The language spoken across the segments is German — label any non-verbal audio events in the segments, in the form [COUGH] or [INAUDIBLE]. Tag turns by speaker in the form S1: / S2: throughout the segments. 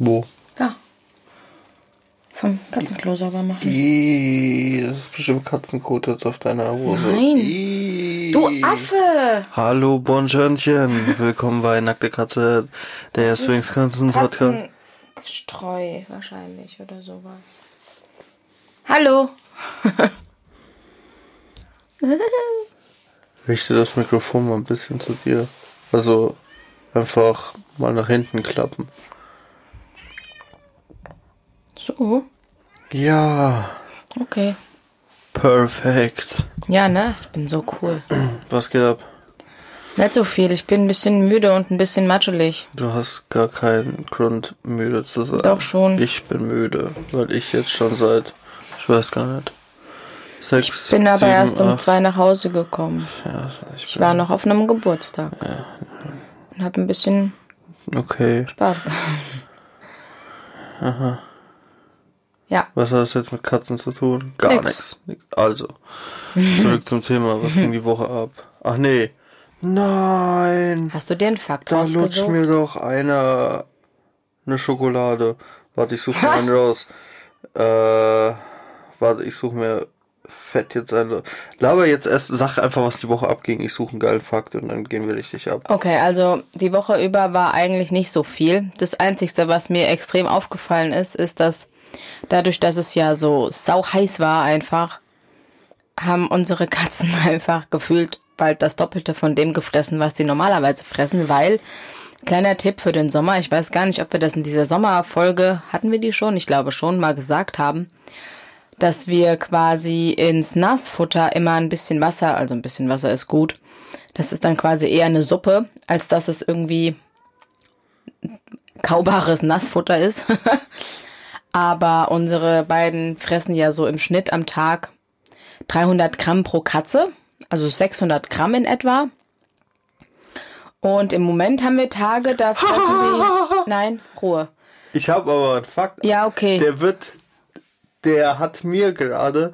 S1: Wo?
S2: Da. Vom Katzenklo sauber machen.
S1: Ih, das ist bestimmt Katzenkot jetzt auf deiner Hose.
S2: Nein.
S1: Ih.
S2: Du Affe!
S1: Hallo Bonjournchen, [LAUGHS] willkommen bei Nackte Katze, der Swings Katzen Podcast.
S2: Katzenstreu wahrscheinlich oder sowas. Hallo! [LAUGHS]
S1: Richte das Mikrofon mal ein bisschen zu dir. Also einfach mal nach hinten klappen.
S2: So,
S1: Ja,
S2: okay.
S1: perfekt.
S2: Ja, ne? Ich bin so cool.
S1: Was geht ab?
S2: Nicht so viel. Ich bin ein bisschen müde und ein bisschen matschelig.
S1: Du hast gar keinen Grund, müde zu sein.
S2: Doch schon.
S1: Ich bin müde, weil ich jetzt schon seit, ich weiß gar nicht, sechs,
S2: Ich bin aber
S1: sieben,
S2: erst um
S1: acht-
S2: zwei nach Hause gekommen.
S1: Ja, ich
S2: Ich
S1: bin,
S2: war noch auf einem Geburtstag. Und hab ein bisschen
S1: okay.
S2: Spaß gehabt. Ja,
S1: Was hat das jetzt mit Katzen zu tun? Gar nichts. Also, zurück zum Thema. Was ging die Woche ab? Ach nee. Nein.
S2: hast du den Fakt
S1: Da lutscht mir doch einer eine Schokolade. Warte, ich suche mir einen [LAUGHS] raus. Äh, warte, ich suche mir fett jetzt einen. Laber jetzt erst, sag einfach, was die Woche abging. Ich suche einen geilen Fakt und dann gehen wir richtig ab.
S2: Okay, also die Woche über war eigentlich nicht so viel. Das Einzige, was mir extrem aufgefallen ist, ist, dass dadurch, dass es ja so sau heiß war einfach, haben unsere Katzen [LAUGHS] einfach gefühlt bald das Doppelte von dem gefressen, was sie normalerweise fressen, weil, kleiner Tipp für den Sommer, ich weiß gar nicht, ob wir das in dieser Sommerfolge, hatten wir die schon, ich glaube schon, mal gesagt haben, dass wir quasi ins Nassfutter immer ein bisschen Wasser, also ein bisschen Wasser ist gut. Das ist dann quasi eher eine Suppe, als dass es irgendwie kaubares Nassfutter ist. [LAUGHS] Aber unsere beiden fressen ja so im Schnitt am Tag 300 Gramm pro Katze, also 600 Gramm in etwa. Und im Moment haben wir Tage, da fressen [LAUGHS] die. Nein, Ruhe.
S1: Ich habe aber einen Fakt.
S2: Ja, okay.
S1: Der wird, der hat mir gerade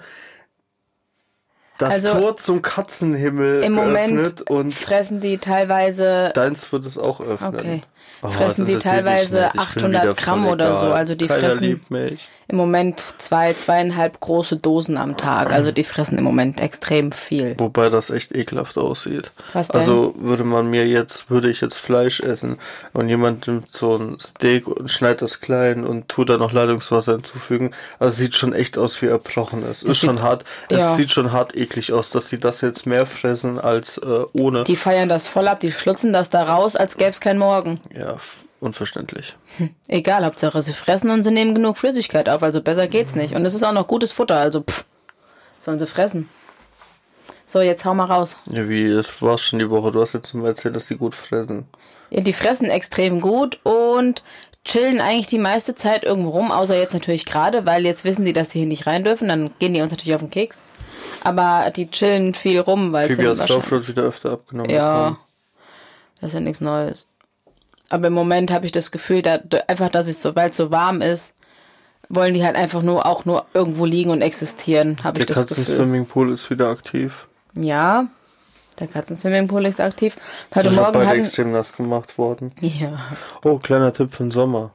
S1: das
S2: Also,
S1: Tor zum Katzenhimmel
S2: Im
S1: geöffnet
S2: Moment
S1: und
S2: fressen die teilweise
S1: deins wird es auch öffnen.
S2: Okay.
S1: Oh,
S2: Fressen die teilweise
S1: nicht. Ich bin
S2: 800
S1: wieder
S2: Gramm oder so.
S1: egal.
S2: Also die
S1: Keiner
S2: fressen- im Moment zwei, zweieinhalb große Dosen am Tag. Also die fressen im Moment extrem viel.
S1: Wobei das echt ekelhaft aussieht.
S2: Was denn?
S1: Also würde man mir jetzt, würde ich jetzt Fleisch essen und jemand nimmt so ein Steak und schneidet das klein und tut da noch Leitungswasser hinzufügen. Also sieht schon echt aus wie erbrochenes. Ist
S2: sieht-
S1: schon hart. Es
S2: ja.
S1: sieht schon hart eklig aus, dass sie das jetzt mehr fressen als äh, ohne.
S2: Die feiern das voll ab, die schlutzen das da raus, als gäbe es kein Morgen.
S1: Ja, unverständlich.
S2: Egal, Hauptsache sie fressen und sie nehmen genug Flüssigkeit auf, also besser geht's nicht. Und es ist auch noch gutes Futter, also pff, sollen sie fressen. So, jetzt hau mal raus.
S1: Ja, wie, das war's schon die Woche. Du hast jetzt mal erzählt, dass die gut fressen.
S2: Ja, die fressen extrem gut und chillen eigentlich die meiste Zeit irgendwo rum, außer jetzt natürlich gerade, weil jetzt wissen die, dass sie hier nicht rein dürfen, dann gehen die uns natürlich auf den Keks. Aber die chillen viel rum, weil
S1: Phoebe
S2: sie
S1: hat wieder öfter abgenommen.
S2: Ja,
S1: bekommen.
S2: das ist ja nichts Neues. Aber im Moment habe ich das Gefühl, da, einfach, dass es so, weil es so warm ist, wollen die halt einfach nur auch nur irgendwo liegen und existieren, habe ich
S1: Der
S2: das Gefühl.
S1: Katzen-Swimmingpool ist wieder aktiv.
S2: Ja, der Katzen-Swimmingpool ist aktiv. Heute
S1: Ich
S2: Morgen
S1: beide
S2: hatten...
S1: extrem nass gemacht worden.
S2: Ja,
S1: Oh, kleiner Tipp für den Sommer.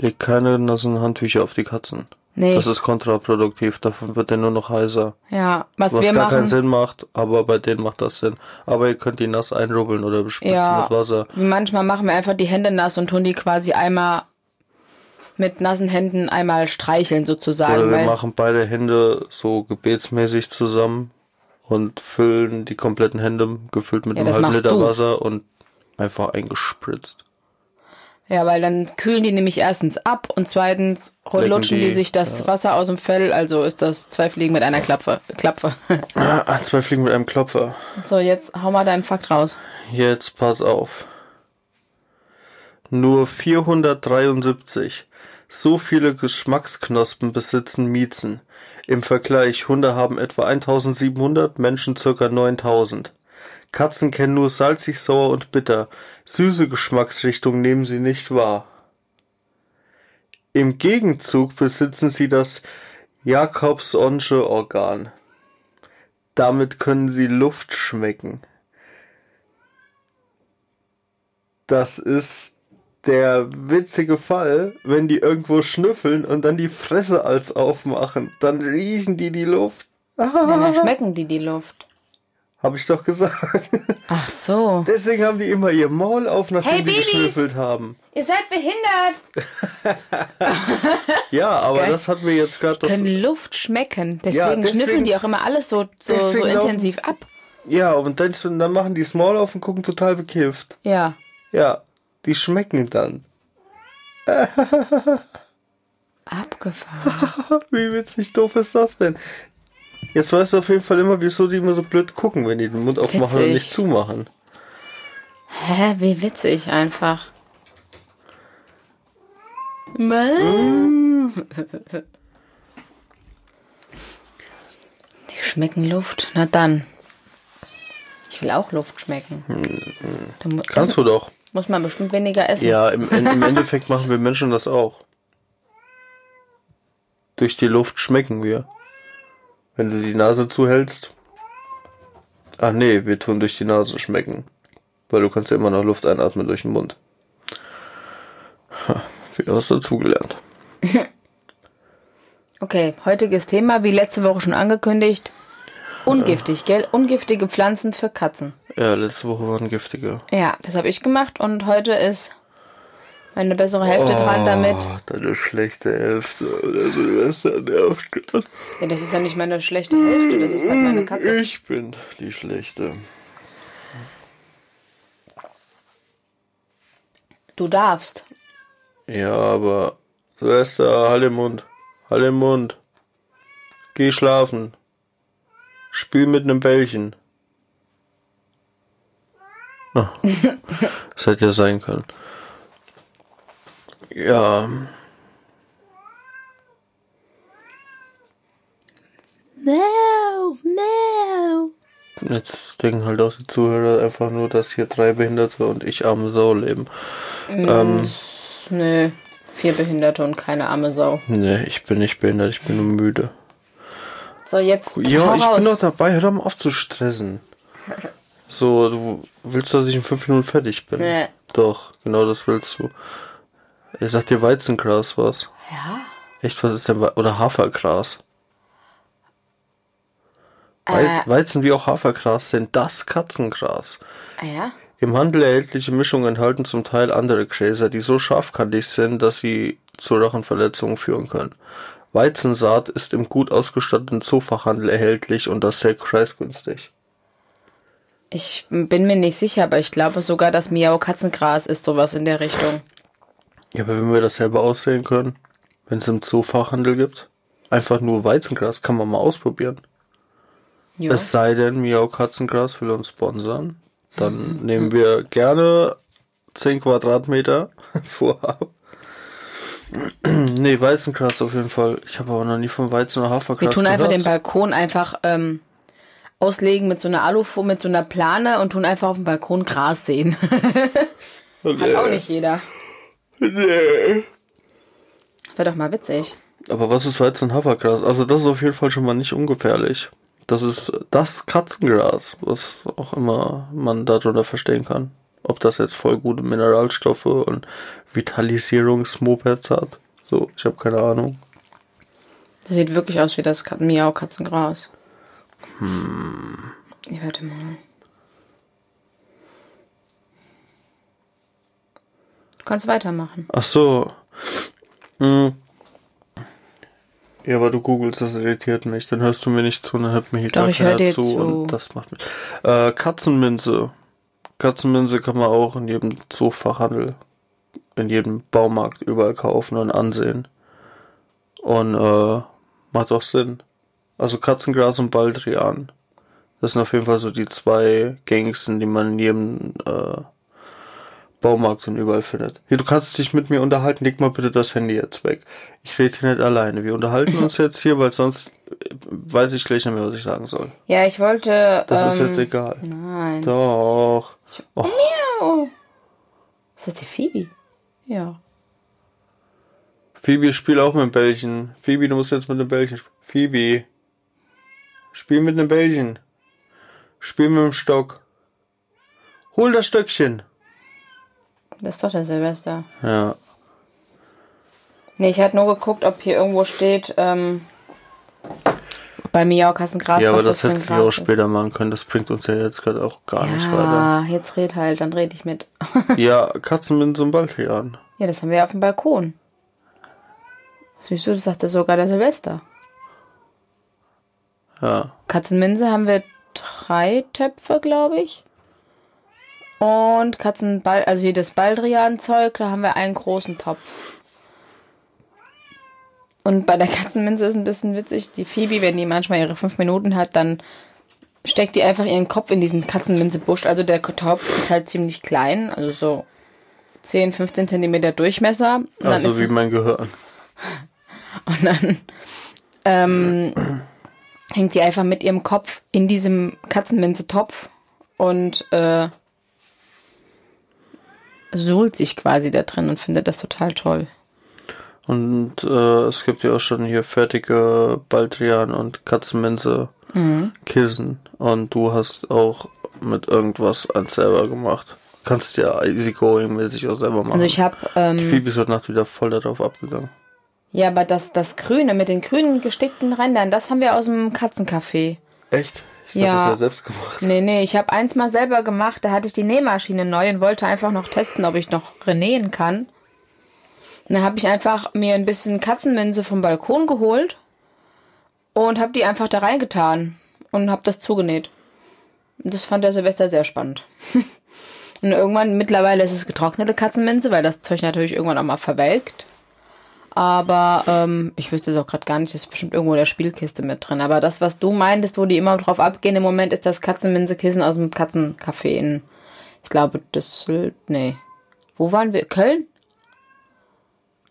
S1: Leg keine nassen Handtücher auf die Katzen.
S2: Nee,
S1: Das ist kontraproduktiv, davon wird der nur noch heißer.
S2: ja, was,
S1: Was
S2: wir
S1: gar keinen
S2: machen...
S1: Sinn macht, aber bei denen macht das Sinn. Aber ihr könnt die nass einrubbeln oder bespritzen
S2: Ja.
S1: mit Wasser.
S2: Manchmal machen wir einfach die Hände nass und tun die quasi einmal mit nassen Händen einmal streicheln sozusagen.
S1: Oder wir machen beide Hände so gebetsmäßig zusammen und füllen die kompletten Hände gefüllt mit
S2: Ja,
S1: einem halben Liter
S2: du.
S1: Wasser und einfach eingespritzt.
S2: Ja, weil dann kühlen die nämlich erstens ab und zweitens
S1: Lecken
S2: lutschen die,
S1: die,
S2: sich das Wasser aus dem Fell. Also ist das zwei Fliegen mit einer Klapfe. Klapfe. [LAUGHS]
S1: Ah, zwei Fliegen mit einem Klopfer.
S2: so, jetzt hau mal deinen Fakt raus.
S1: Jetzt pass auf. Nur 473. So viele Geschmacksknospen besitzen Miezen. Im Vergleich, Hunde haben etwa 1700, Menschen circa 9000. Katzen kennen nur salzig, sauer und bitter. Süße Geschmacksrichtungen nehmen sie nicht wahr. Im Gegenzug besitzen sie das Jakobsonsche Organ. Damit können sie Luft schmecken. Das ist der witzige Fall, wenn die irgendwo schnüffeln und dann die Fresse als aufmachen. Dann riechen die die Luft.
S2: Ja, dann schmecken die die Luft.
S1: Hab ich doch gesagt.
S2: Ach so.
S1: Deswegen haben die immer ihr Maul auf, nachdem
S2: Hey,
S1: sie
S2: Babys!
S1: geschnüffelt haben.
S2: Ihr seid behindert. [LAUGHS]
S1: Ja, aber
S2: Geil.
S1: das hat mir jetzt gerade das.
S2: Können Luft schmecken. Deswegen,
S1: Ja, deswegen-
S2: schnüffeln die auch immer alles so, so, so
S1: deswegen laufen-
S2: intensiv ab.
S1: Ja, und dann, dann machen die Small auf und gucken total bekifft.
S2: Ja.
S1: Ja, die schmecken dann. [LAUGHS]
S2: Abgefahren.
S1: Wie witzig doof ist das denn? Jetzt weißt du auf jeden Fall immer, wieso die immer so blöd gucken, wenn die den Mund aufmachen und
S2: Witzig.
S1: nicht zumachen.
S2: Hä, wie witzig einfach. Die schmecken Luft. Na dann. Ich will auch Luft schmecken. Da mu
S1: Kannst du doch.
S2: muss man bestimmt weniger essen.
S1: Ja, im, im Endeffekt machen wir Menschen das auch. Durch die Luft schmecken wir. Wenn du die Nase zuhältst. Ach nee, wir tun durch die Nase schmecken. Weil du kannst ja immer noch Luft einatmen durch den Mund. Ha, Wieder was dazugelernt. [LAUGHS]
S2: Okay, heutiges Thema, wie letzte Woche schon angekündigt. Ungiftig, gell? Ungiftige Pflanzen für Katzen.
S1: Ja, letzte Woche waren giftige.
S2: Ja, das habe ich gemacht und heute ist meine bessere Hälfte dran damit.
S1: Oh, deine schlechte Hälfte. Der Silvester nervt gerade.
S2: Ja, das ist ja nicht meine schlechte Hälfte, das ist halt meine Katze.
S1: Ich bin die schlechte.
S2: Du darfst.
S1: Ja, aber Silvester, halt im Mund. Im Mund. Geh schlafen. Spiel mit nem Bällchen. Ah, [LAUGHS] das hätte ja sein können. Ja,
S2: Miau, miau.
S1: jetzt denken halt auch die Zuhörer einfach nur, dass hier drei Behinderte und ich arme Sau leben. Ähm,
S2: Nö, vier Behinderte und keine arme Sau.
S1: nee, ich bin nicht behindert, ich bin nur müde.
S2: So, jetzt
S1: Ja, ich
S2: raus.
S1: bin doch dabei, hör doch mal auf zu stressen. [LAUGHS] So, du willst, dass ich in fünf Minuten fertig bin?
S2: Nee.
S1: Doch, genau das willst du. Ich sag dir Weizengras was.
S2: Ja?
S1: Echt, was ist denn We oder Hafergras?
S2: Äh.
S1: Weizen wie auch Hafergras sind das Katzengras.
S2: Ah ja?
S1: Im Handel erhältliche Mischungen enthalten zum Teil andere Gräser, die so scharfkantig sind, dass sie zu Rachenverletzungen führen können. Weizensaat ist im gut ausgestatteten Zoofachhandel erhältlich und das sehr preisgünstig.
S2: Ich bin mir nicht sicher, aber ich glaube sogar, dass Miau Katzengras ist sowas in der Richtung.
S1: Ja, aber wenn wir das selber aussehen können, wenn es im Zoofachhandel gibt, einfach nur Weizengras, kann man mal ausprobieren.
S2: Ja.
S1: Es sei denn, Miau Katzengras will uns sponsern. Dann [LAUGHS] nehmen wir gerne 10 Quadratmeter [LAUGHS] Vorab. nee, Weizengras auf jeden Fall. Ich habe aber noch nie von Weizen oder Hafergras
S2: Wir tun einfach
S1: gehört.
S2: den Balkon einfach ähm, auslegen mit so einer Alufolie, mit so einer Plane und tun einfach auf dem Balkon Gras sehen. [LAUGHS] Hat auch nicht jeder.
S1: Nee.
S2: Wäre doch mal witzig.
S1: Aber was ist Weizen und Hafergras? Also das ist auf jeden Fall schon mal nicht ungefährlich. Das ist das Katzengras, was auch immer man darunter verstehen kann. Ob das jetzt voll gute Mineralstoffe und Vitalisierungsmopeds hat. So, ich habe keine Ahnung.
S2: Das sieht wirklich aus wie das Kat Miau Katzengras. Hm. Ich warte mal. Kannst weitermachen.
S1: Ach so. Hm. Ja, aber du googelst, das irritiert mich. Dann hörst du mir nicht zu, dann hört mir hier
S2: Doch, ich hör
S1: keiner
S2: dir
S1: zu,
S2: zu.
S1: und das macht mich. Äh, Katzenminze. Katzenminze kann man auch in jedem Zoofachhandel, in jedem Baumarkt überall kaufen und ansehen. Und äh, macht auch Sinn. Also Katzengras und Baldrian. Das sind auf jeden Fall so die zwei gängigsten, die man in jedem äh, Baumarkt und überall findet. Hier, du kannst dich mit mir unterhalten, leg mal bitte das Handy jetzt weg. Ich rede hier nicht alleine. Wir unterhalten uns [LAUGHS] jetzt hier, weil sonst äh, weiß ich gleich nicht mehr, was ich sagen soll.
S2: Ja, ich wollte.
S1: Das ist
S2: ähm,
S1: jetzt egal.
S2: Nein.
S1: Doch. Oh,
S2: Miau. Ist das die Phoebe? Ja.
S1: Phoebe, spiel auch mit dem Bällchen. Phoebe, du musst jetzt mit dem Bällchen spielen. Phoebe. Spiel mit dem Bällchen. Spiel mit dem Stock. Hol das Stöckchen.
S2: Das ist doch der Silvester.
S1: Ja.
S2: Nee, ich hatte nur geguckt, ob hier irgendwo steht, ähm, bei Miaukastengras,
S1: Ja, aber das
S2: das
S1: hättest du ja auch
S2: Gras ist.
S1: später machen können. Das bringt uns ja jetzt gerade auch gar nicht weiter.
S2: Ja, jetzt red halt, dann red ich mit. [LAUGHS]
S1: Ja, Katzenminze und Baldrian.
S2: ja, das haben wir auf dem Balkon. Siehst du, das sagte sogar der Silvester.
S1: Ja.
S2: Katzenminze haben wir drei Töpfe, glaube ich. Und Katzenball, also das Baldrian-Zeug, da haben wir einen großen Topf. Und bei der Katzenminze ist ein bisschen witzig, die Phoebe, wenn die manchmal ihre fünf Minuten hat, dann steckt die einfach ihren Kopf in diesen Katzenminzebusch. Also der Topf ist halt ziemlich klein, also so 10, 15 Zentimeter Durchmesser. Und
S1: Also wie mein Gehirn. [LAUGHS]
S2: und dann ähm, hängt die einfach mit ihrem Kopf in diesem Katzenminze-Topf und äh, suhlt sich quasi da drin und findet das total toll.
S1: Und äh, es gibt ja auch schon hier fertige Baldrian und Katzenminze
S2: Mhm.
S1: Kissen. Und du hast auch mit irgendwas eins selber gemacht. Kannst ja easygoing-mäßig auch selber machen.
S2: Also ich habe ähm,
S1: Phoebe ist heute Nacht wieder voll darauf abgegangen.
S2: ja, aber das das Grüne mit den grünen gestickten Rändern, das haben wir aus dem Katzencafé.
S1: Echt? Ich
S2: Ja.
S1: das ja selbst gemacht.
S2: Nee, nee, ich habe eins mal selber gemacht, da hatte ich die Nähmaschine neu und wollte einfach noch testen, ob ich noch renähen kann. Und dann habe ich einfach mir ein bisschen Katzenminze vom Balkon geholt und habe die einfach da reingetan und habe das zugenäht. Und das fand der Silvester sehr spannend. [LAUGHS] und irgendwann, mittlerweile ist es getrocknete Katzenminze, weil das Zeug natürlich irgendwann auch mal verwelkt. Aber ähm, ich wüsste es auch gerade gar nicht, das ist bestimmt irgendwo in der Spielkiste mit drin. Aber das, was du meintest, wo die immer drauf abgehen im Moment, ist das Katzenminzekissen aus dem Katzencafé in, ich glaube, Düssel, nee. Wo waren wir? Köln?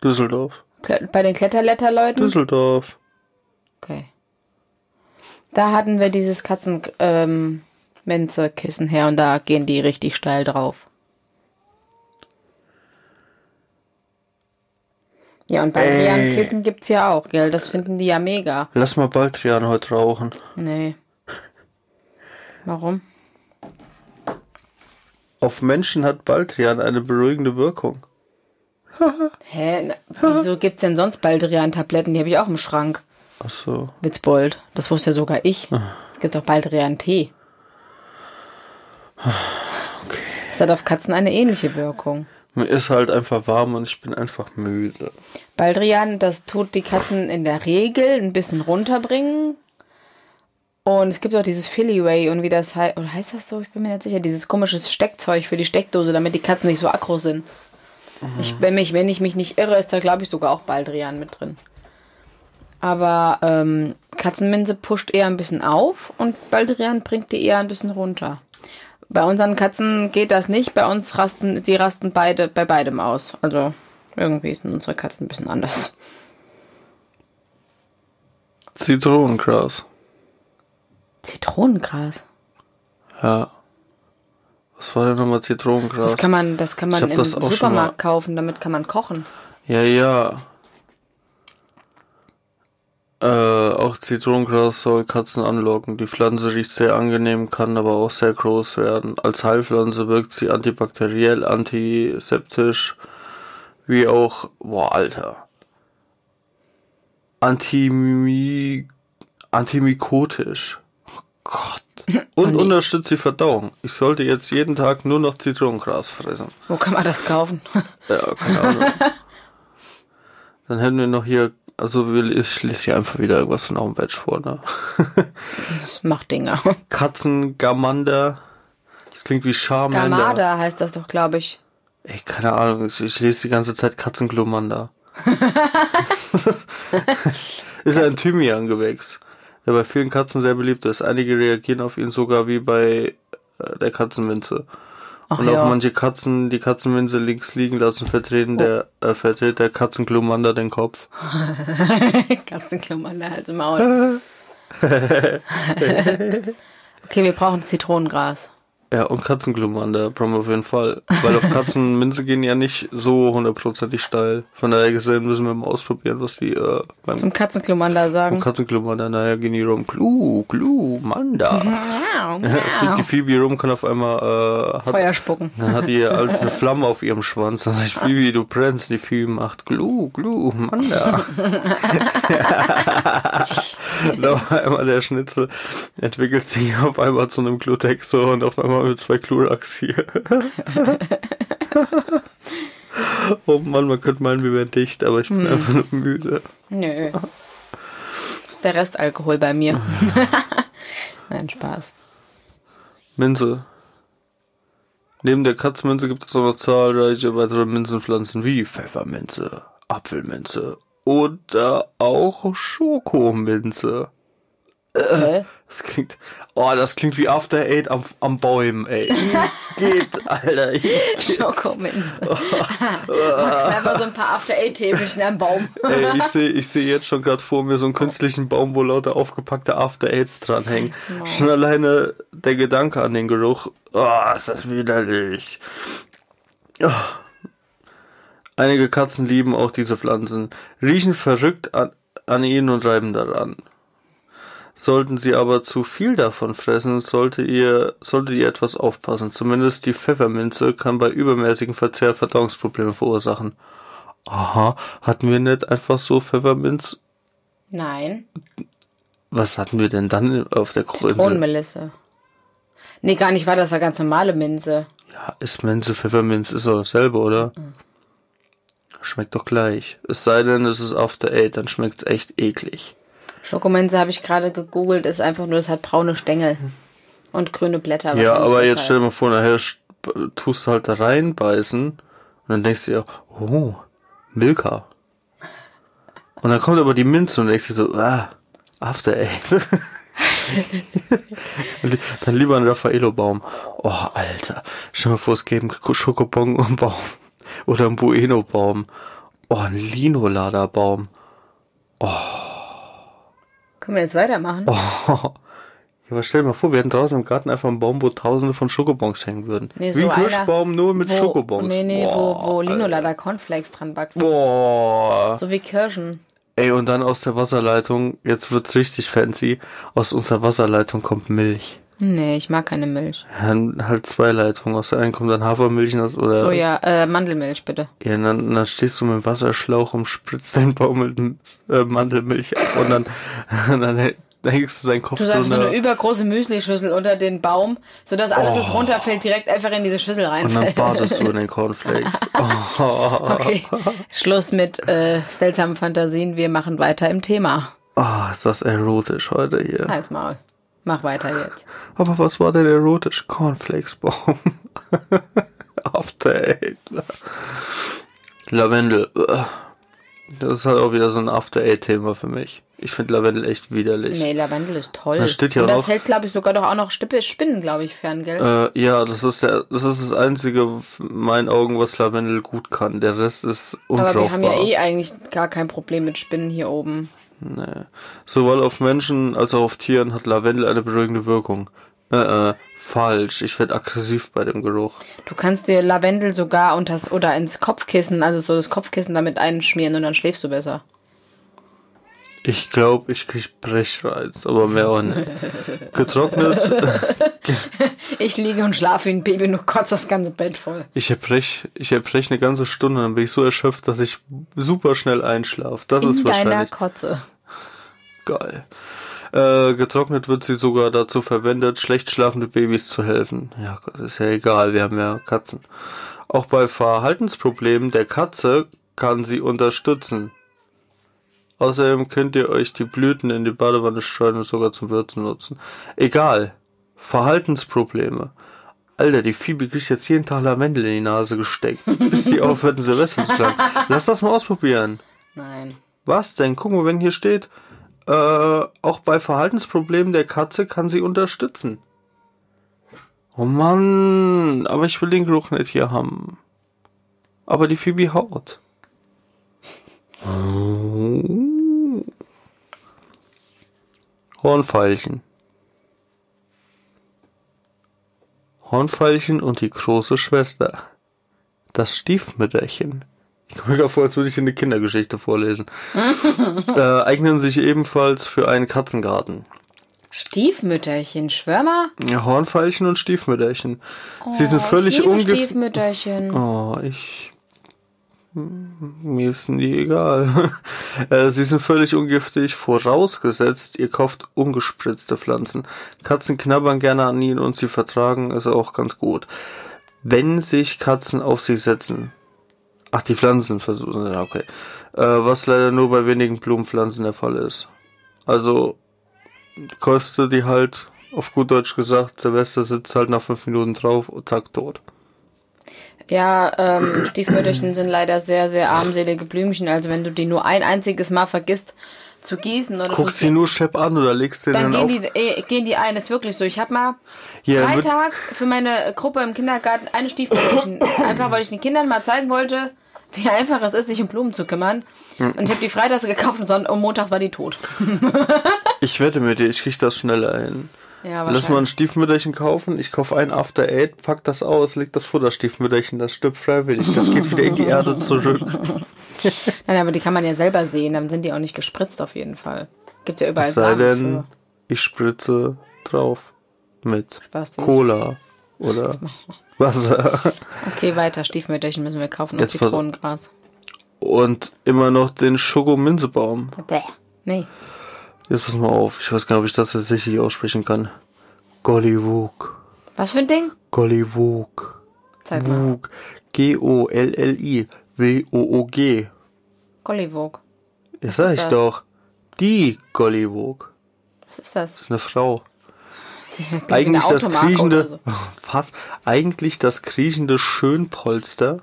S1: Düsseldorf.
S2: Bei den Kletterletterleuten?
S1: Düsseldorf.
S2: Okay. Da hatten wir dieses Katzenminzekissen ähm, her und da gehen die richtig steil drauf. Ja, und. Baldrian-Kissen gibt's ja auch, gell? Das finden die ja mega.
S1: Lass mal Baldrian heute rauchen.
S2: Nee. Warum?
S1: Auf Menschen hat Baldrian eine beruhigende Wirkung. [LAUGHS]
S2: Hä? Na, wieso gibt's denn sonst Baldrian-Tabletten? Die habe ich auch im Schrank.
S1: Ach so.
S2: Witzbold. Das wusste ja sogar ich. Es gibt auch Baldrian-Tee. Es hat auf Katzen eine ähnliche Wirkung.
S1: Mir ist halt einfach warm und ich bin einfach müde.
S2: Baldrian, das tut die Katzen in der Regel ein bisschen runterbringen. Und es gibt auch dieses Philly-Way und wie das heißt, oder heißt das so? Ich bin mir nicht sicher. Dieses komische Steckzeug für die Steckdose, damit die Katzen nicht so aggro sind. Ich, wenn, mich, wenn ich mich nicht irre, ist da glaube ich sogar auch Baldrian mit drin. Aber ähm, Katzenminze pusht eher ein bisschen auf und Baldrian bringt die eher ein bisschen runter. Bei unseren Katzen geht das nicht. Bei uns rasten, die rasten beide bei beidem aus. Also irgendwie sind unsere Katzen ein bisschen anders.
S1: Zitronengras.
S2: Zitronengras.
S1: Ja. Was war denn nochmal Zitronengras?
S2: Das kann man, das kann man im Supermarkt kaufen. Damit kann man kochen.
S1: Ja, ja. Äh, auch Zitronengras soll Katzen anlocken. Die Pflanze riecht sehr angenehm, kann aber auch sehr groß werden. Als Heilpflanze wirkt sie antibakteriell, antiseptisch, wie auch, boah, Alter. Antimi, antimikotisch. Oh Gott. [LAUGHS] Und
S2: nee.
S1: unterstützt die Verdauung. Ich sollte jetzt jeden Tag nur noch Zitronengras fressen.
S2: Wo kann man das kaufen?
S1: Ja, keine Ahnung. [LAUGHS] Dann hätten wir noch hier, also ich lese hier einfach wieder irgendwas von Homepage vor, ne?
S2: Das macht Dinger. [LAUGHS]
S1: Katzengamander. Das klingt wie Charmander.
S2: Gamada heißt das doch, glaube ich.
S1: Ey, keine Ahnung, ich, ich lese die ganze Zeit Katzenklomander. [LAUGHS] ist ein Thymian-Gewächs, der bei vielen Katzen sehr beliebt ist. Einige reagieren auf ihn sogar wie bei äh, der Katzenminze.
S2: Ach
S1: Und
S2: ja.
S1: auch manche Katzen, die Katzenminze links liegen lassen, vertreten der, äh, vertritt der Katzenklomander den Kopf. [LAUGHS]
S2: Katzenklummern, Hals im Maul. [LAUGHS] [LAUGHS] okay, wir brauchen Zitronengras.
S1: Ja, und Katzenklumander brauchen wir auf jeden Fall. Weil auf Katzenminze gehen ja nicht so hundertprozentig steil. Von daher gesehen müssen wir mal ausprobieren, was die äh, beim
S2: Zum Katzenklumander sagen.
S1: Katzenklumander, naja, gehen die rum. Klu, Klu, Manda.
S2: Miau, [LAUGHS]
S1: Fliegt
S2: miau.
S1: die Phoebe rum, kann auf einmal, äh, hat,
S2: Feuer spucken.
S1: dann hat die als eine Flamme auf ihrem Schwanz. Dann sag ich, Phoebe, du brennst. Die Phoebe macht Glu, Glu, Manda. [LAUGHS] [LAUGHS] und auf einmal der Schnitzel entwickelt sich auf einmal zu einem Glutexor und auf einmal mit zwei Klurax hier. [LAUGHS] oh Mann, man könnte meinen, wir wären dicht, aber ich bin einfach nur müde.
S2: Nö. Das ist der Restalkohol bei mir. [LAUGHS] Nein, Spaß.
S1: Minze. Neben der Katzminze gibt es auch noch zahlreiche weitere Minzenpflanzen wie Pfefferminze, Apfelminze oder auch Schokominze.
S2: Hä?
S1: Das klingt, oh, das klingt wie After Eight am, am Bäumen, ey. [LAUGHS] Geht, Alter. Ich,
S2: Schokominze. Magst du einfach so ein paar After-Eight-Täfelchen am Baum.
S1: ey, ich sehe ich seh jetzt schon gerade vor mir so einen künstlichen Baum, wo lauter aufgepackte After Eights dranhängen. Schon alleine der Gedanke an den Geruch, oh, ist das widerlich. Oh. Einige Katzen lieben auch diese Pflanzen, riechen verrückt an, an ihnen und reiben daran. Sollten sie aber zu viel davon fressen, sollte ihr, solltet ihr etwas aufpassen. Zumindest die Pfefferminze kann bei übermäßigem Verzehr Verdauungsprobleme verursachen. Aha, hatten wir nicht einfach so Pfefferminz?
S2: Nein.
S1: Was hatten wir denn dann auf der Krone?
S2: Kronmelisse. Nee, gar nicht wahr, das war ganz normale Minze.
S1: Ja, ist Minze, Pfefferminz, ist doch dasselbe, oder? Schmeckt doch gleich. Es sei denn, es ist After Eight, dann schmeckt's echt eklig.
S2: Schokominze habe ich gerade gegoogelt, ist einfach nur, es hat braune Stängel und grüne Blätter.
S1: Ja, aber jetzt
S2: deshalb.
S1: stell dir mal vor, nachher tust du halt da reinbeißen und dann denkst du dir, oh, Milka. Und dann kommt aber die Minze und denkst dir so, ah, After Eight. [LAUGHS] dann lieber ein Raffaello-Baum. Oh, Alter. Stell dir mal vor, es gäbe einen Schokobon-Baum. Oder einen Bueno-Baum. Oh, ein Linolader-Baum.
S2: Können wir jetzt weitermachen?
S1: Oh. [LAUGHS] Ja, aber stell dir mal vor, wir hätten draußen im Garten einfach einen Baum, wo tausende von Schokobons hängen würden.
S2: Nee,
S1: Wie
S2: so
S1: ein
S2: einer,
S1: Kirschbaum, nur mit
S2: wo,
S1: Schokobons.
S2: Nee, nee,
S1: Boah,
S2: wo, wo
S1: Alter.
S2: Linolader Cornflakes dran wachsen.
S1: Boah.
S2: So wie Kirschen.
S1: Ey, und dann aus der Wasserleitung, jetzt wird's richtig fancy, aus unserer Wasserleitung kommt Milch.
S2: Nee, ich mag keine Milch.
S1: Ja, dann halt zwei Leitungen. Aus der einen kommt dann Hafermilch aus, oder.
S2: Soja, äh, Mandelmilch bitte.
S1: Ja, dann, dann stehst du mit dem Wasserschlauch und spritzt den Baum mit äh, Mandelmilch ab und dann, [LAUGHS] dann hä- hängst du deinen Kopf
S2: Du sagst so
S1: drunter.
S2: eine übergroße Müslischüssel unter den Baum, sodass alles, was
S1: Oh.
S2: runterfällt, direkt einfach in diese Schüssel
S1: und dann
S2: reinfällt.
S1: badest du in den [LAUGHS] Cornflakes. [LAUGHS] Oh,
S2: Okay, Schluss mit äh, seltsamen Fantasien. Wir machen weiter im Thema.
S1: oh, ist das erotisch heute hier.
S2: Halt's Maul. Mach weiter jetzt.
S1: Aber was war denn erotisch? Cornflakes-Baum. [LAUGHS] After Eight. Lavendel. Das ist halt auch wieder so ein After Eight-Thema für mich. Ich finde Lavendel echt widerlich.
S2: Nee, Lavendel ist toll.
S1: Da steht ja
S2: Und das
S1: auch-
S2: hält, glaube ich, sogar doch auch noch Stippe, Spinnen, glaube ich, fern, gell?
S1: Äh, ja, das ist der, das ist das einzige, in meinen Augen, was Lavendel gut kann. Der Rest ist unbrauchbar.
S2: Aber wir haben ja eh eigentlich gar kein Problem mit Spinnen hier oben.
S1: Nee. Sowohl auf Menschen als auch auf Tieren hat Lavendel eine beruhigende Wirkung. Äh, äh, falsch. Ich werde aggressiv bei dem Geruch.
S2: Du kannst dir Lavendel sogar unters oder ins Kopfkissen, also so das Kopfkissen damit einschmieren und dann schläfst du besser.
S1: Ich glaube, ich krieg Brechreiz, aber mehr auch nicht. Getrocknet, [LAUGHS]
S2: Ich liege und schlafe wie ein Baby, nur kotzt das ganze Bett voll.
S1: ich erbrech, ich erbrech eine ganze Stunde, dann bin ich so erschöpft, dass ich super schnell einschlafe. Das ist
S2: In deiner
S1: wahrscheinlich
S2: Kotze.
S1: geil. Äh, getrocknet wird sie sogar dazu verwendet, schlecht schlafende Babys zu helfen. Ja, Gott, ist ja egal, wir haben ja Katzen. Auch bei Verhaltensproblemen der Katze kann sie unterstützen. Außerdem könnt ihr euch die Blüten in die Badewanne streuen und sogar zum Würzen nutzen. Egal. Verhaltensprobleme. Alter, die Phoebe kriegt jetzt jeden Tag Lavendel in die Nase gesteckt, [LAUGHS] bis die aufhört, einen Silvestersklang. Lass das mal ausprobieren.
S2: Nein.
S1: Was denn? Guck mal, wenn hier steht, äh, auch bei Verhaltensproblemen der Katze kann sie unterstützen. Oh Mann, aber ich will den Geruch nicht hier haben. Aber die Phoebe haut. Oh. Hornfeilchen. Hornfeilchen und die große Schwester. Das Stiefmütterchen. Ich komme mir vor, als würde ich eine Kindergeschichte vorlesen. [LAUGHS] äh, eignen sich ebenfalls für einen Katzengarten.
S2: Stiefmütterchen, Schwörmer?
S1: Ja, Hornfeilchen und Stiefmütterchen. Sie sind
S2: Oh,
S1: völlig ungefähr.
S2: Stiefmütterchen.
S1: Oh, ich. Mir ist nie egal. [LAUGHS] Äh, Sie sind völlig ungiftig, vorausgesetzt, ihr kauft ungespritzte Pflanzen. Katzen knabbern gerne an ihnen und sie vertragen es auch ganz gut. Wenn sich Katzen auf sie setzen. Ach, die Pflanzen versuchen, ja, okay. Äh, was leider nur bei wenigen Blumenpflanzen der Fall ist. Also, kostet die halt, auf gut Deutsch gesagt, Silvester sitzt halt nach fünf Minuten drauf und zack, tot.
S2: Ja, ähm, Stiefmütterchen sind leider sehr, sehr armselige Blümchen. Also wenn du die nur ein einziges Mal vergisst zu gießen oder
S1: Guckst
S2: zu
S1: sie nur Shep an oder legst sie
S2: dann
S1: dann
S2: gehen
S1: auf?
S2: die, eh, gehen die ein. Ist wirklich so. Ich habe mal
S1: wird-
S2: freitags für meine Gruppe im Kindergarten eine Stiefmütterchen. einfach weil ich den Kindern mal zeigen wollte, wie einfach es ist, sich um Blumen zu kümmern.
S1: Hm.
S2: Und ich habe die freitags gekauft und, und montags war die tot.
S1: Ich wette mit dir, ich krieg das schneller hin.
S2: Ja,
S1: Lass mal ein. Stiefmütterchen kaufen. Ich kaufe ein After Eight, pack das aus, leg das Futterstiefmütterchen, das stirbt freiwillig. Das geht wieder in die Erde zurück. [LAUGHS]
S2: Nein, aber die kann man ja selber sehen. Dann sind die auch nicht gespritzt auf jeden Fall. Gibt ja überall
S1: Es sei denn, ich spritze drauf. Mit
S2: Spasti.
S1: Cola oder Wasser.
S2: Okay, weiter. Stiefmütterchen müssen wir kaufen und Zitronengras.
S1: Und immer noch den Schokominzebaum.
S2: Bäh. Nee.
S1: Jetzt pass mal auf, ich weiß gar nicht, ob ich das jetzt richtig aussprechen kann. Gollywog.
S2: Was für ein Ding?
S1: Gollywog.
S2: Mal.
S1: Wug. G-O-L-L-I. W-O-O-G.
S2: Gollywog.
S1: Das sag ich
S2: das?
S1: doch. Die Gollywog.
S2: Was ist das?
S1: Das ist eine Frau. Eigentlich das kriechende,
S2: so. [LAUGHS]
S1: was? Eigentlich das kriechende Schönpolster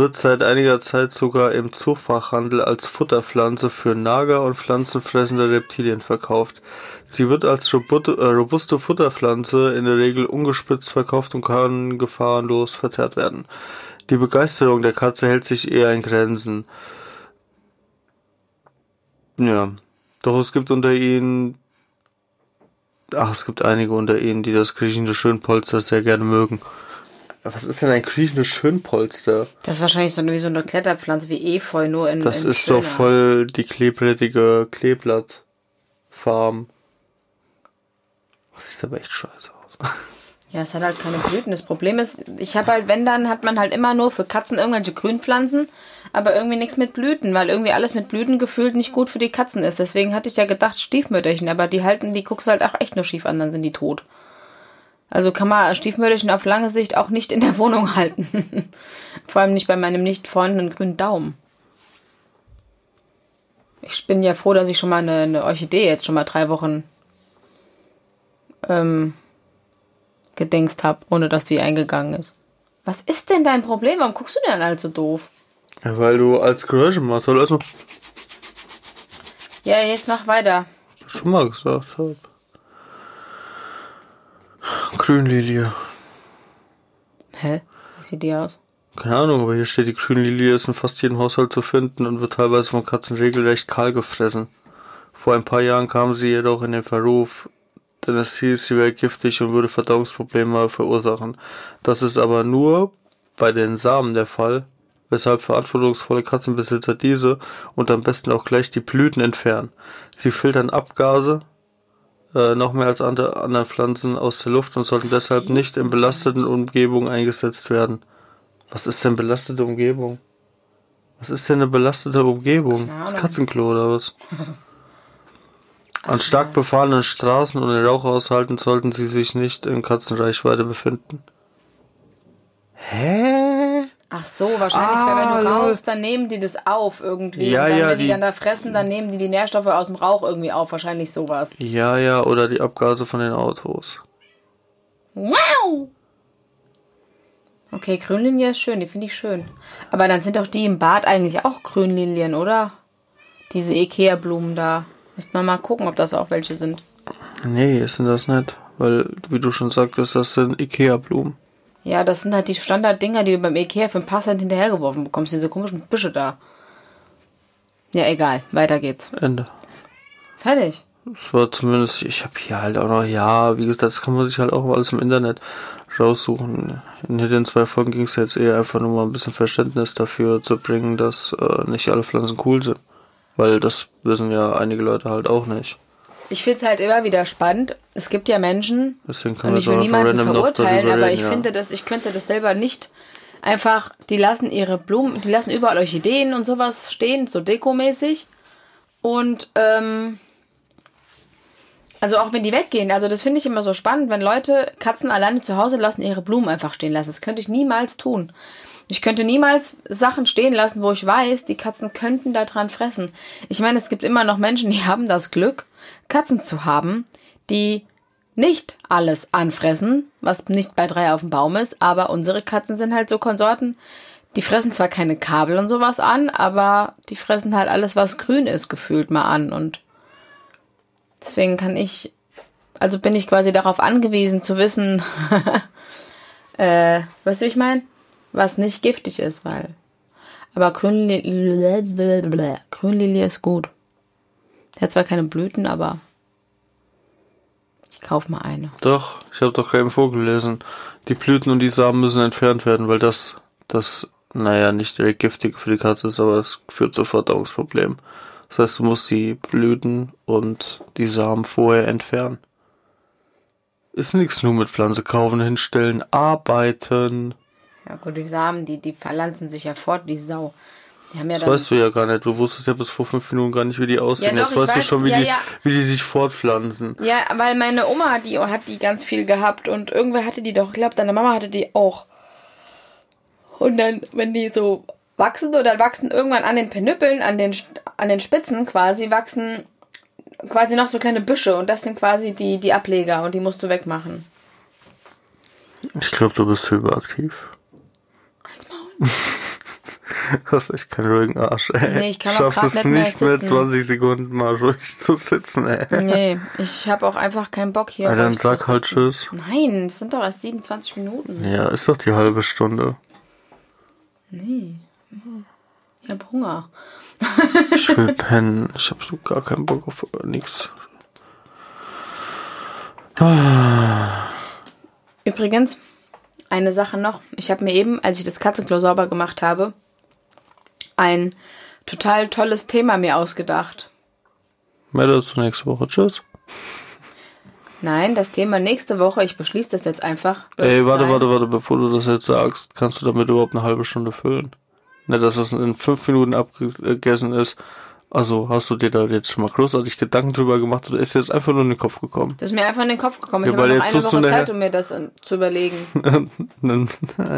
S1: wird seit einiger Zeit sogar im Zoofachhandel als Futterpflanze für Nager und pflanzenfressende Reptilien verkauft. Sie wird als robuste, äh, robuste Futterpflanze in der Regel ungespritzt verkauft und kann gefahrenlos verzehrt werden. Die Begeisterung der Katze hält sich eher in Grenzen. Ja, doch es gibt unter ihnen Ach, es gibt einige unter ihnen, die das kriechende Schönpolster sehr gerne mögen. Was ist denn ein kriechendes Schönpolster?
S2: Das ist wahrscheinlich so eine, wie so eine Kletterpflanze wie Efeu, nur in
S1: Das
S2: in
S1: ist doch
S2: schöner.
S1: voll die kleeblättige Kleeblattfarm. Das sieht aber echt scheiße aus.
S2: Ja, es hat halt keine Blüten. Das Problem ist, ich habe halt, wenn dann, hat man halt immer nur für Katzen irgendwelche Grünpflanzen, aber irgendwie nichts mit Blüten, weil irgendwie alles mit Blüten gefühlt nicht gut für die Katzen ist. Deswegen hatte ich ja gedacht, Stiefmütterchen, aber die halten, die guckst halt auch echt nur schief an, dann sind die tot. Also kann man Stiefmütterchen auf lange Sicht auch nicht in der Wohnung halten. [LAUGHS] Vor allem nicht bei meinem nicht vorhandenen grünen Daumen. Ich bin ja froh, dass ich schon mal eine, eine Orchidee jetzt schon mal drei Wochen ähm, gedingst hab, ohne dass die eingegangen ist. Was ist denn dein Problem? Warum guckst du denn halt so doof?
S1: Ja, weil du als Geräusche machst, oder also
S2: Ja, jetzt mach weiter.
S1: schon mal gesagt habe. Grünlilie.
S2: Hä? Wie sieht die aus?
S1: Keine Ahnung, aber hier steht, die Grünlilie ist in fast jedem Haushalt zu finden und wird teilweise von Katzen regelrecht kahl gefressen. Vor ein paar Jahren kam sie jedoch in den Verruf, denn es hieß, sie wäre giftig und würde Verdauungsprobleme verursachen. Das ist aber nur bei den Samen der Fall, weshalb verantwortungsvolle Katzenbesitzer diese und am besten auch gleich die Blüten entfernen. Sie filtern Abgase, äh, noch mehr als andere anderen Pflanzen aus der Luft und sollten deshalb nicht in belasteten Umgebungen eingesetzt werden. Was ist denn belastete Umgebung? Was ist denn eine belastete Umgebung? Das. Katzenklo oder was? An stark befahrenen Straßen und in Rauchhaushalten sollten sie sich nicht in Katzenreichweite befinden. Hä?
S2: Ach so, wahrscheinlich,
S1: Ah,
S2: weil wenn du
S1: lol.
S2: rauchst, dann nehmen die das auf irgendwie.
S1: Ja,
S2: und dann,
S1: ja,
S2: wenn die,
S1: die-
S2: dann da fressen, dann nehmen die die Nährstoffe aus dem Rauch irgendwie auf. Wahrscheinlich sowas.
S1: Ja, ja, oder die Abgase von den Autos.
S2: Wow! Okay, Grünlinie ist schön, die finde ich schön. Aber dann sind doch die im Bad eigentlich auch Grünlilien, oder? Diese Ikea-Blumen da. Müsste man mal gucken, ob das auch welche sind.
S1: Nee, sind das nicht. Weil, wie du schon sagtest, das sind Ikea-Blumen.
S2: Ja, das sind halt die Standarddinger, die du beim Ikea für ein paar Cent hinterhergeworfen bekommst. Diese komischen Büsche da. Ja, egal. Weiter geht's.
S1: Ende.
S2: Fertig.
S1: Das war zumindest, ich habe hier halt auch noch, ja, wie gesagt, das kann man sich halt auch alles im Internet. raussuchen. In den zwei Folgen ging es jetzt eher einfach nur mal ein bisschen Verständnis dafür zu bringen, dass äh, nicht alle Pflanzen cool sind. Weil das wissen ja einige Leute halt auch nicht.
S2: Ich finde es halt immer wieder spannend. Es gibt ja Menschen,
S1: Deswegen kann
S2: und ich will niemanden verurteilen,
S1: darüber
S2: aber
S1: reden,
S2: ich
S1: ja.
S2: finde, dass ich könnte das selber nicht einfach. Die lassen ihre Blumen, die lassen überall Orchideen und sowas stehen, so dekomäßig. Und ähm, also auch wenn die weggehen, also das finde ich immer so spannend, wenn Leute Katzen alleine zu Hause lassen, ihre Blumen einfach stehen lassen. Das könnte ich niemals tun. Ich könnte niemals Sachen stehen lassen, wo ich weiß, die Katzen könnten da dran fressen. Ich meine, es gibt immer noch Menschen, die [LAUGHS] haben das Glück, Katzen zu haben, die nicht alles anfressen, was nicht bei drei auf dem Baum ist, aber unsere Katzen sind halt so Konsorten, die fressen zwar keine Kabel und sowas an, aber die fressen halt alles, was grün ist, gefühlt mal an und deswegen kann ich, also bin ich quasi darauf angewiesen zu wissen, [LAUGHS] äh, weißt du, wie ich meine? Was nicht giftig ist, weil, aber Grünlilie, Grünlilie ist gut. Der hat zwar keine Blüten, aber ich kauf mal eine.
S1: Doch, ich habe doch gerade vorgelesen. Die Blüten und die Samen müssen entfernt werden, weil das, das, naja, nicht direkt giftig für die Katze ist, aber es führt zu Verdauungsproblemen. Das heißt, du musst die Blüten und die Samen vorher entfernen. Ist nichts nur mit Pflanze kaufen, hinstellen, arbeiten.
S2: Ja gut, die Samen, die, die verlanzen sich ja fort, die Sau. Ja
S1: Das weißt du ja gar nicht. Du wusstest ja bis vor fünf Minuten gar nicht, wie die aussehen.
S2: Ja,
S1: Jetzt
S2: doch, ich
S1: weißt du
S2: weiß.
S1: schon, wie,
S2: Ja,
S1: die,
S2: ja.
S1: wie die sich fortpflanzen.
S2: Ja, weil meine Oma hat die, hat die ganz viel gehabt und irgendwer hatte die doch, ich glaube, deine Mama hatte die auch. Und dann, wenn die so wachsen, oder wachsen irgendwann an den Penüppeln, an den, an den Spitzen quasi, wachsen quasi noch so kleine Büsche und das sind quasi die, die Ableger und die musst du wegmachen.
S1: Ich glaube, du bist hyperaktiv. [LAUGHS] [LAUGHS] Du hast echt keinen ruhigen Arsch, ey.
S2: Nee, ich kann auch
S1: Schaffst es
S2: nicht mehr
S1: nicht mehr
S2: sitzen.
S1: 20 Sekunden mal ruhig [LAUGHS] zu sitzen, ey.
S2: Nee, ich habe auch einfach keinen Bock hier.
S1: Ja, dann sag halt. Tschüss.
S2: Nein, es sind doch erst 27 Minuten.
S1: Ja, ist doch die halbe Stunde.
S2: Nee. Ich hab Hunger.
S1: Ich will [LAUGHS] pennen. Ich hab so gar keinen Bock auf nix.
S2: Übrigens, eine Sache noch. Ich habe mir eben, als ich das Katzenklo sauber gemacht habe, ein total tolles Thema mir ausgedacht.
S1: Mehr dazu nächste Woche. Tschüss.
S2: Nein, das Thema nächste Woche, ich beschließe das jetzt einfach.
S1: Ey, warte, warte, warte, bevor du das jetzt sagst, kannst du damit überhaupt eine halbe Stunde füllen? Nicht, dass das in fünf Minuten abgegessen ist. Also, hast du dir da jetzt schon mal großartig Gedanken drüber gemacht oder ist dir jetzt einfach nur in den Kopf gekommen?
S2: Das ist mir einfach in den Kopf gekommen. Ich
S1: Ja,
S2: habe
S1: weil
S2: noch
S1: jetzt
S2: eine Woche Zeit, um mir das zu überlegen. [LAUGHS]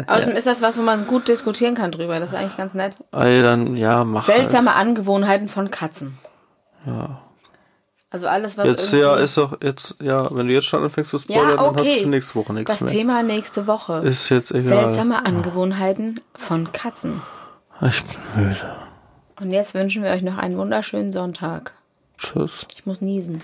S2: Außerdem ist das was, wo man gut diskutieren kann drüber. Das ist eigentlich ganz nett.
S1: ey, dann, ja, mach halt.
S2: Seltsame Angewohnheiten von Katzen.
S1: Ja.
S2: Also alles, was
S1: Jetzt,
S2: irgendwie...
S1: ja, ist doch, jetzt, ja, wenn du jetzt schon anfängst zu spoilern,
S2: Ja,
S1: dann hast du
S2: okay.
S1: für nächste Woche nichts
S2: das
S1: mehr.
S2: Thema nächste Woche.
S1: Ist jetzt egal.
S2: Seltsame Angewohnheiten von Katzen.
S1: Ich bin müde.
S2: Und jetzt wünschen wir euch noch einen wunderschönen Sonntag.
S1: Tschüss.
S2: Ich muss niesen.